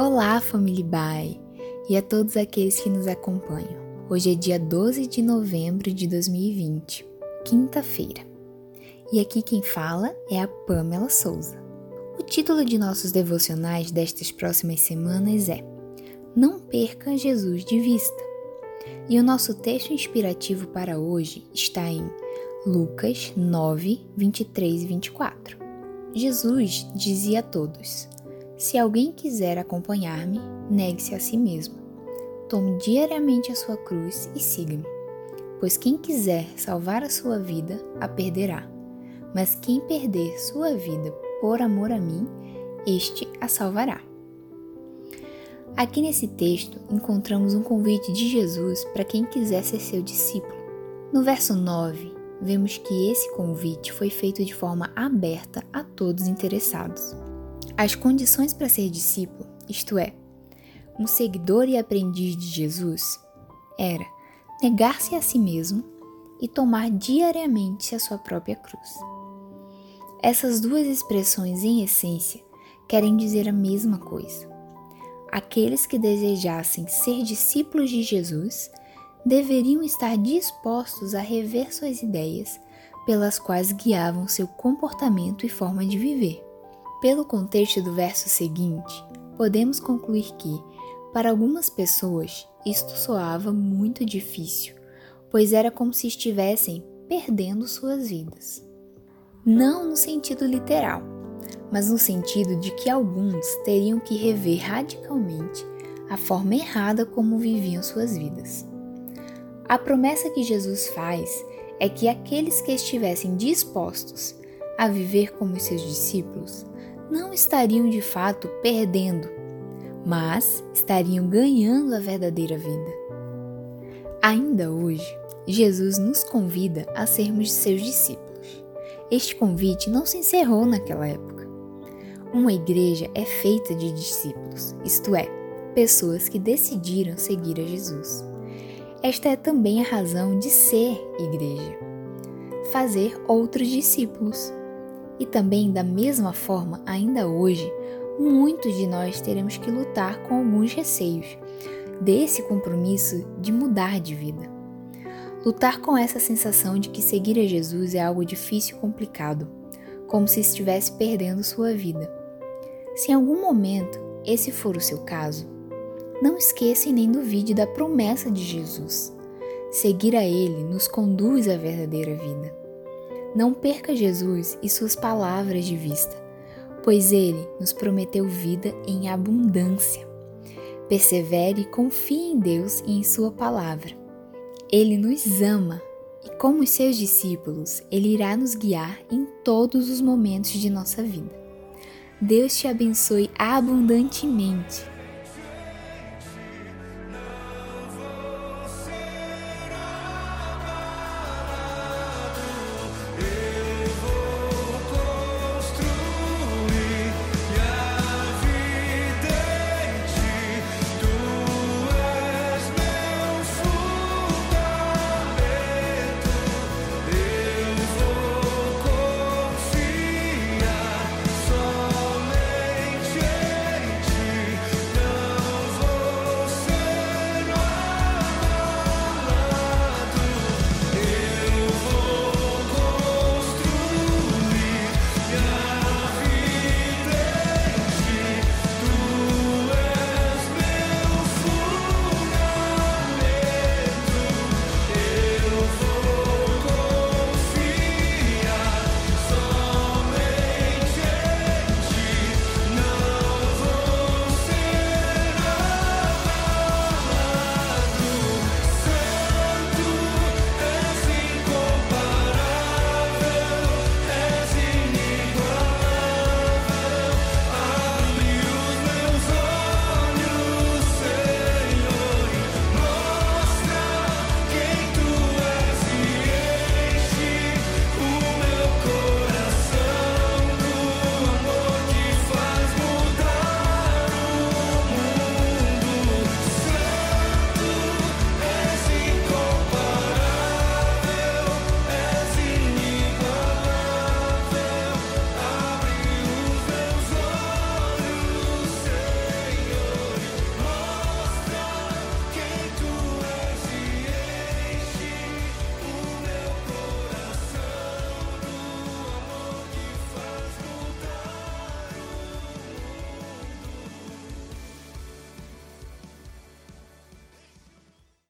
Olá, família Bai, e a todos aqueles que nos acompanham. Hoje é dia 12 de novembro de 2020, quinta-feira. E aqui quem fala é a Pamela Souza. O título de nossos devocionais destas próximas semanas é Não perca Jesus de vista. E o nosso texto inspirativo para hoje está em Lucas 9, 23 e 24. Jesus dizia a todos: Se alguém quiser acompanhar-me, negue-se a si mesmo. Tome diariamente a sua cruz e siga-me. Pois quem quiser salvar a sua vida, a perderá. Mas quem perder sua vida por amor a mim, este a salvará. Aqui nesse texto encontramos um convite de Jesus para quem quiser ser seu discípulo. No verso 9, vemos que esse convite foi feito de forma aberta a todos interessados. As condições para ser discípulo, isto é, um seguidor e aprendiz de Jesus, era negar-se a si mesmo e tomar diariamente a sua própria cruz. Essas duas expressões, em essência, querem dizer a mesma coisa. Aqueles que desejassem ser discípulos de Jesus deveriam estar dispostos a rever suas ideias, pelas quais guiavam seu comportamento e forma de viver. Pelo contexto do verso seguinte, podemos concluir que, para algumas pessoas, isto soava muito difícil, pois era como se estivessem perdendo suas vidas. Não no sentido literal, mas no sentido de que alguns teriam que rever radicalmente a forma errada como viviam suas vidas. A promessa que Jesus faz é que aqueles que estivessem dispostos a viver como seus discípulos não estariam de fato perdendo, mas estariam ganhando a verdadeira vida. Ainda hoje, Jesus nos convida a sermos seus discípulos. Este convite não se encerrou naquela época. Uma igreja é feita de discípulos, isto é, pessoas que decidiram seguir a Jesus. Esta é também a razão de ser igreja. Fazer outros discípulos. E também, da mesma forma, ainda hoje, muitos de nós teremos que lutar com alguns receios desse compromisso de mudar de vida. Lutar com essa sensação de que seguir a Jesus é algo difícil e complicado, como se estivesse perdendo sua vida. Se em algum momento esse for o seu caso, não esqueça e nem duvide da promessa de Jesus. Seguir a Ele nos conduz à verdadeira vida. Não perca Jesus e suas palavras de vista, pois Ele nos prometeu vida em abundância. Persevere e confie em Deus e em Sua palavra. Ele nos ama e, como seus discípulos, Ele irá nos guiar em todos os momentos de nossa vida. Deus te abençoe abundantemente